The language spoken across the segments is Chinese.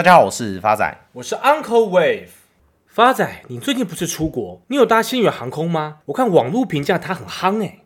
大家好，我是发仔，我是 Uncle Wave。发仔，你最近不是出国？你有搭星宇航空吗？我看网络评价他很夯诶。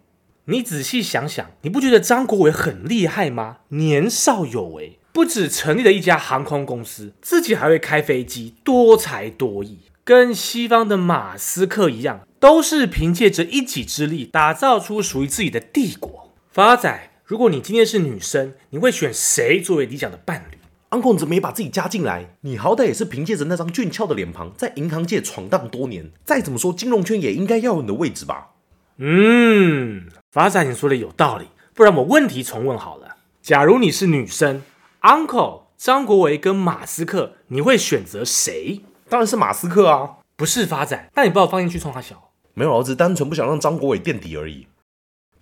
你仔细想想，你不觉得张国伟很厉害吗？年少有为，不止成立了一家航空公司，自己还会开飞机，多才多艺，跟西方的马斯克一样，都是凭借着一己之力打造出属于自己的帝国。发仔，如果你今天是女生，你会选谁作为理想的伴侣？Uncle 你怎么没把自己加进来？你好歹也是凭借着那张俊俏的脸庞，在银行界闯荡多年。再怎么说，金融圈也应该要有你的位置吧？嗯，发仔，你说的有道理。不然我问题重问好了：假如你是女生，Uncle 张国维跟马斯克，你会选择谁？当然是马斯克啊！不是发展，那你把我放进去冲他小？没有，儿子单纯不想让张国伟垫底而已。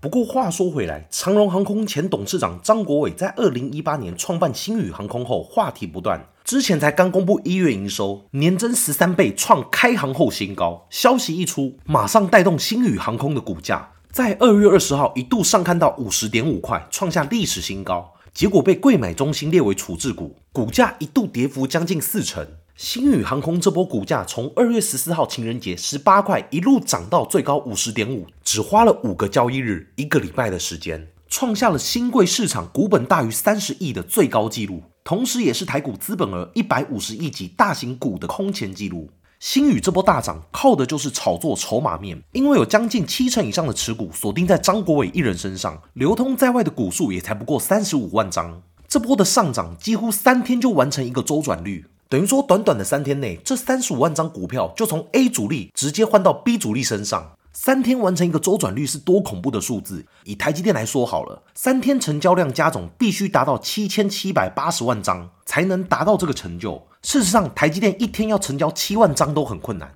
不过话说回来，长荣航空前董事长张国伟在二零一八年创办星宇航空后，话题不断。之前才刚公布一月营收，年增十三倍，创开航后新高。消息一出，马上带动星宇航空的股价，在二月二十号一度上看到五十点五块，创下历史新高。结果被贵买中心列为处置股，股价一度跌幅将近四成。星宇航空这波股价从二月十四号情人节十八块一路涨到最高五十点五，只花了五个交易日，一个礼拜的时间，创下了新贵市场股本大于三十亿的最高纪录，同时也是台股资本额一百五十亿级大型股的空前纪录。星宇这波大涨靠的就是炒作筹码面，因为有将近七成以上的持股锁定在张国伟一人身上，流通在外的股数也才不过三十五万张。这波的上涨几乎三天就完成一个周转率。等于说，短短的三天内，这三十五万张股票就从 A 主力直接换到 B 主力身上，三天完成一个周转率是多恐怖的数字！以台积电来说好了，三天成交量加总必须达到七千七百八十万张才能达到这个成就。事实上，台积电一天要成交七万张都很困难。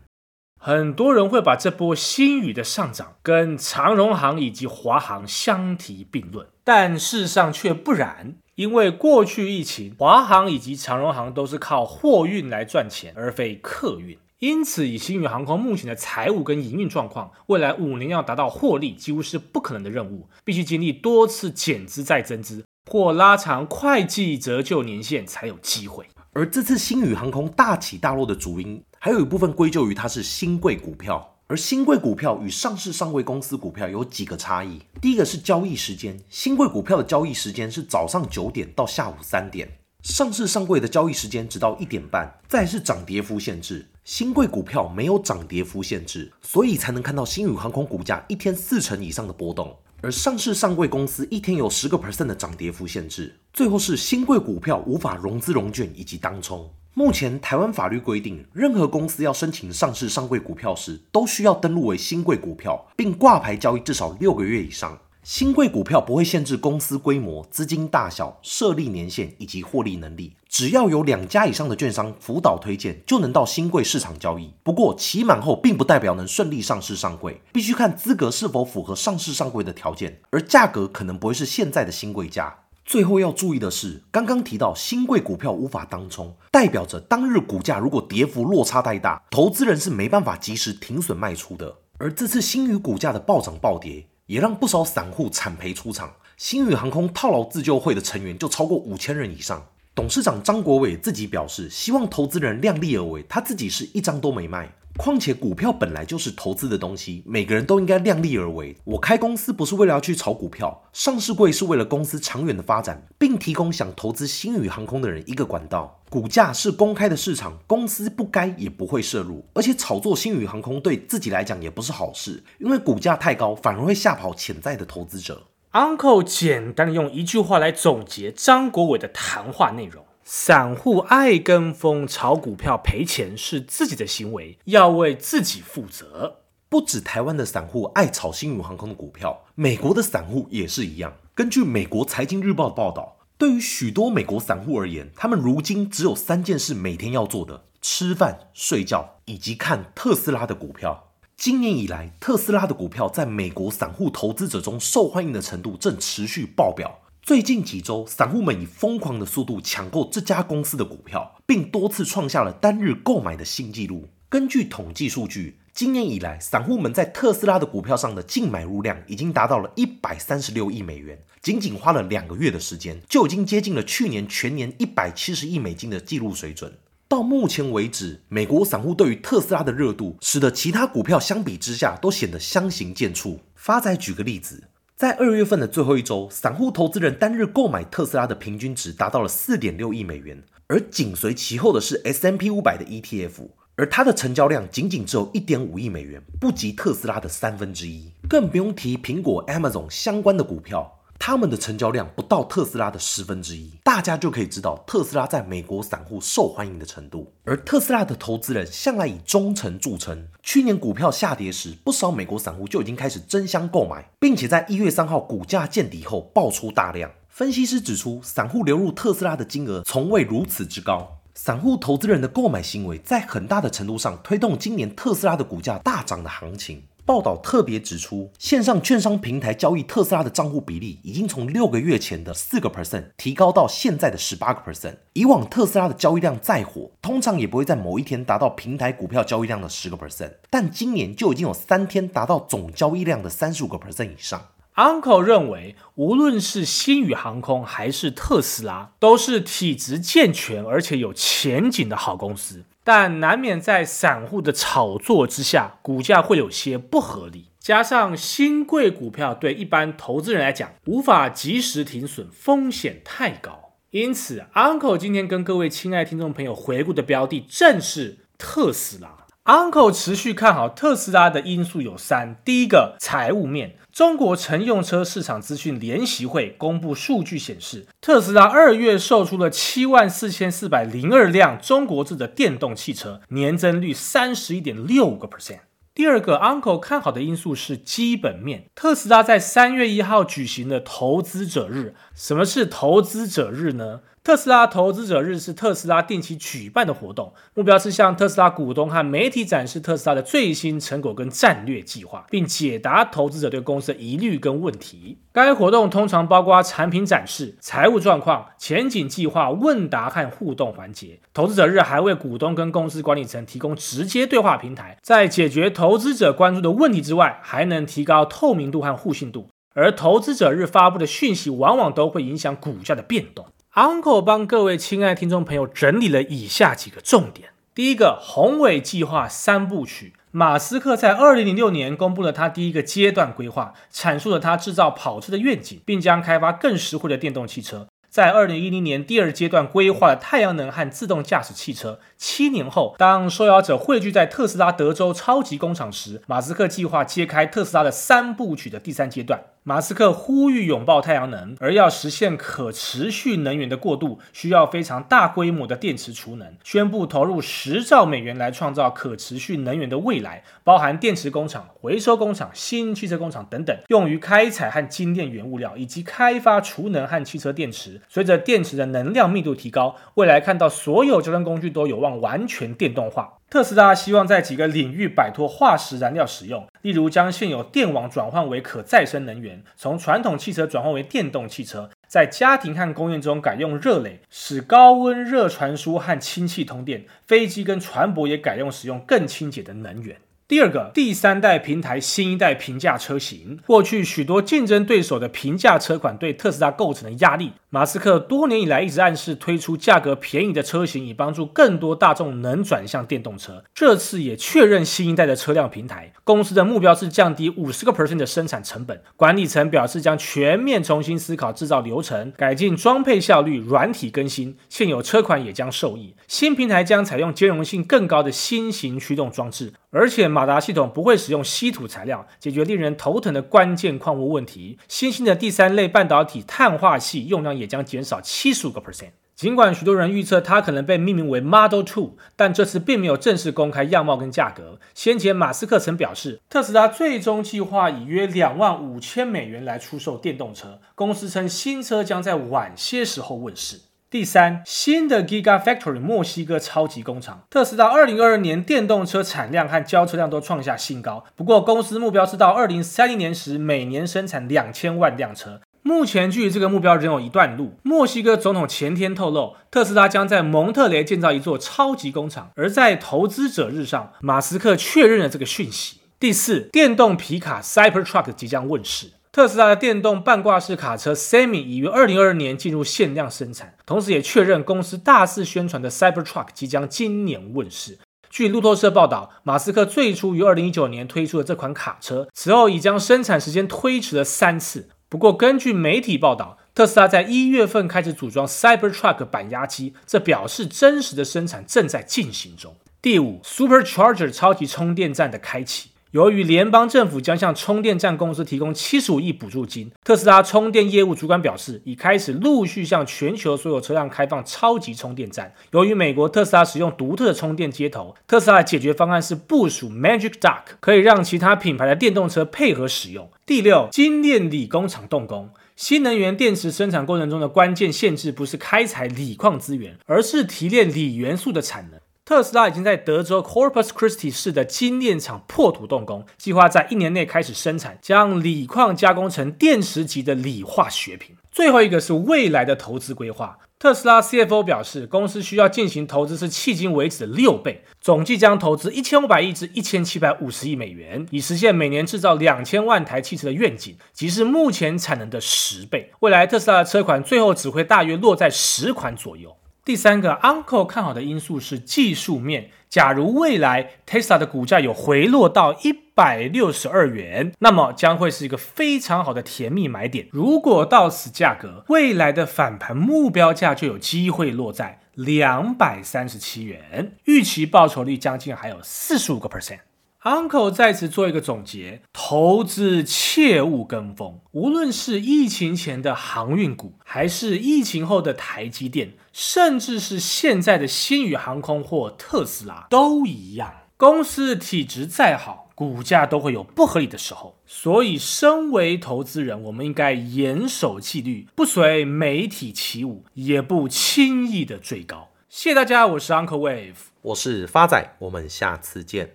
很多人会把这波新宇的上涨跟长荣行以及华航相提并论，但事实上却不然。因为过去疫情，华航以及长荣航都是靠货运来赚钱，而非客运。因此，以星宇航空目前的财务跟营运状况，未来五年要达到获利，几乎是不可能的任务，必须经历多次减资再增资，或拉长会计折旧年限才有机会。而这次星宇航空大起大落的主因，还有一部分归咎于它是新贵股票。而新贵股票与上市上柜公司股票有几个差异。第一个是交易时间，新贵股票的交易时间是早上九点到下午三点，上市上柜的交易时间只到一点半。再是涨跌幅限制，新贵股票没有涨跌幅限制，所以才能看到星宇航空股价一天四成以上的波动。而上市上柜公司一天有十个 percent 的涨跌幅限制。最后是新贵股票无法融资融券以及当冲。目前台湾法律规定，任何公司要申请上市上柜股票时，都需要登录为新柜股票，并挂牌交易至少六个月以上。新柜股票不会限制公司规模、资金大小、设立年限以及获利能力，只要有两家以上的券商辅导推荐，就能到新柜市场交易。不过期满后，并不代表能顺利上市上柜，必须看资格是否符合上市上柜的条件，而价格可能不会是现在的新柜价。最后要注意的是，刚刚提到新贵股票无法当冲，代表着当日股价如果跌幅落差太大，投资人是没办法及时停损卖出的。而这次新宇股价的暴涨暴跌，也让不少散户惨赔出场。星宇航空套牢自救会的成员就超过五千人以上。董事长张国伟自己表示，希望投资人量力而为，他自己是一张都没卖。况且股票本来就是投资的东西，每个人都应该量力而为。我开公司不是为了要去炒股票，上市贵是为了公司长远的发展，并提供想投资星宇航空的人一个管道。股价是公开的市场，公司不该也不会涉入。而且炒作星宇航空对自己来讲也不是好事，因为股价太高，反而会吓跑潜在的投资者。Uncle 简单的用一句话来总结张国伟的谈话内容。散户爱跟风炒股票赔钱是自己的行为，要为自己负责。不止台湾的散户爱炒星宇航空的股票，美国的散户也是一样。根据美国财经日报的报道，对于许多美国散户而言，他们如今只有三件事每天要做的：吃饭、睡觉以及看特斯拉的股票。今年以来，特斯拉的股票在美国散户投资者中受欢迎的程度正持续爆表。最近几周，散户们以疯狂的速度抢购这家公司的股票，并多次创下了单日购买的新纪录。根据统计数据，今年以来，散户们在特斯拉的股票上的净买入量已经达到了一百三十六亿美元，仅仅花了两个月的时间，就已经接近了去年全年一百七十亿美金的纪录水准。到目前为止，美国散户对于特斯拉的热度，使得其他股票相比之下都显得相形见绌。发仔举个例子，在二月份的最后一周，散户投资人单日购买特斯拉的平均值达到了四点六亿美元，而紧随其后的是 S M P 五百的 ETF。而它的成交量仅仅只有一点五亿美元，不及特斯拉的三分之一，更不用提苹果、Amazon 相关的股票，他们的成交量不到特斯拉的十分之一，大家就可以知道特斯拉在美国散户受欢迎的程度。而特斯拉的投资人向来以忠诚著称，去年股票下跌时，不少美国散户就已经开始争相购买，并且在一月三号股价见底后爆出大量。分析师指出，散户流入特斯拉的金额从未如此之高。散户投资人的购买行为，在很大的程度上推动今年特斯拉的股价大涨的行情。报道特别指出，线上券商平台交易特斯拉的账户比例，已经从六个月前的四个 percent 提高到现在的十八个 percent。以往特斯拉的交易量再火，通常也不会在某一天达到平台股票交易量的十个 percent，但今年就已经有三天达到总交易量的三十五个 percent 以上。Uncle 认为，无论是星宇航空还是特斯拉，都是体质健全而且有前景的好公司，但难免在散户的炒作之下，股价会有些不合理。加上新贵股票对一般投资人来讲无法及时停损，风险太高，因此 Uncle 今天跟各位亲爱听众朋友回顾的标的正是特斯拉。Uncle 持续看好特斯拉的因素有三：第一个，财务面。中国乘用车市场资讯联席会公布数据显示，特斯拉二月售出了七万四千四百零二辆中国制的电动汽车，年增率三十一点六个 percent。第二个，Uncle 看好的因素是基本面。特斯拉在三月一号举行的投资者日。什么是投资者日呢？特斯拉投资者日是特斯拉定期举办的活动，目标是向特斯拉股东和媒体展示特斯拉的最新成果跟战略计划，并解答投资者对公司的疑虑跟问题。该活动通常包括产品展示、财务状况、前景计划、问答和互动环节。投资者日还为股东跟公司管理层提供直接对话平台，在解决投资者关注的问题之外，还能提高透明度和互信度。而投资者日发布的讯息往往都会影响股价的变动。Uncle 帮各位亲爱听众朋友整理了以下几个重点：第一个，宏伟计划三部曲。马斯克在二零零六年公布了他第一个阶段规划，阐述了他制造跑车的愿景，并将开发更实惠的电动汽车。在二零一零年第二阶段规划了太阳能和自动驾驶汽车。七年后，当受邀者汇聚在特斯拉德州超级工厂时，马斯克计划揭开特斯拉的三部曲的第三阶段。马斯克呼吁拥抱太阳能，而要实现可持续能源的过渡，需要非常大规模的电池储能。宣布投入十兆美元来创造可持续能源的未来，包含电池工厂、回收工厂、新汽车工厂等等，用于开采和精炼原物料，以及开发储能和汽车电池。随着电池的能量密度提高，未来看到所有交通工具都有望完全电动化。特斯拉希望在几个领域摆脱化石燃料使用，例如将现有电网转换为可再生能源，从传统汽车转换为电动汽车，在家庭和工业中改用热能，使高温热传输和氢气通电，飞机跟船舶也改用使用更清洁的能源。第二个，第三代平台，新一代平价车型。过去许多竞争对手的平价车款对特斯拉构成的压力，马斯克多年以来一直暗示推出价格便宜的车型，以帮助更多大众能转向电动车。这次也确认新一代的车辆平台，公司的目标是降低五十个 percent 的生产成本。管理层表示将全面重新思考制造流程，改进装配效率，软体更新，现有车款也将受益。新平台将采用兼容性更高的新型驱动装置。而且马达系统不会使用稀土材料，解决令人头疼的关键矿物问题。新兴的第三类半导体碳化矽用量也将减少七十五个 percent。尽管许多人预测它可能被命名为 Model Two，但这次并没有正式公开样貌跟价格。先前马斯克曾表示，特斯拉最终计划以约两万五千美元来出售电动车。公司称新车将在晚些时候问世。第三，新的 Gigafactory 墨西哥超级工厂，特斯拉二零二二年电动车产量和交车量都创下新高。不过，公司目标是到二零三零年时每年生产两千万辆车。目前距离这个目标仍有一段路。墨西哥总统前天透露，特斯拉将在蒙特雷建造一座超级工厂，而在投资者日上，马斯克确认了这个讯息。第四，电动皮卡 Cybertruck 即将问世。特斯拉的电动半挂式卡车 Semi 已于二零二二年进入限量生产，同时也确认公司大肆宣传的 Cybertruck 即将今年问世。据路透社报道，马斯克最初于二零一九年推出的这款卡车，此后已将生产时间推迟了三次。不过，根据媒体报道，特斯拉在一月份开始组装 Cybertruck 板压机，这表示真实的生产正在进行中。第五，Supercharger 超级充电站的开启。由于联邦政府将向充电站公司提供七十五亿补助金，特斯拉充电业务主管表示，已开始陆续向全球所有车辆开放超级充电站。由于美国特斯拉使用独特的充电接头，特斯拉的解决方案是部署 Magic Dock，可以让其他品牌的电动车配合使用。第六，精炼锂工厂动工。新能源电池生产过程中的关键限制不是开采锂矿资源，而是提炼锂元素的产能。特斯拉已经在德州 Corpus Christi 市的精炼厂破土动工，计划在一年内开始生产，将锂矿加工成电池级的锂化学品。最后一个是未来的投资规划。特斯拉 CFO 表示，公司需要进行投资是迄今为止的六倍，总计将投资一千五百亿至一千七百五十亿美元，以实现每年制造两千万台汽车的愿景，即是目前产能的十倍。未来特斯拉的车款最后只会大约落在十款左右。第三个 Uncle 看好的因素是技术面。假如未来 Tesla 的股价有回落到一百六十二元，那么将会是一个非常好的甜蜜买点。如果到此价格，未来的反弹目标价就有机会落在两百三十七元，预期报酬率将近还有四十五个 percent。Uncle 在此做一个总结：投资切勿跟风。无论是疫情前的航运股，还是疫情后的台积电，甚至是现在的新宇航空或特斯拉，都一样。公司体质再好，股价都会有不合理的时候。所以，身为投资人，我们应该严守纪律，不随媒体起舞，也不轻易的追高。谢谢大家，我是 Uncle Wave，我是发仔，我们下次见。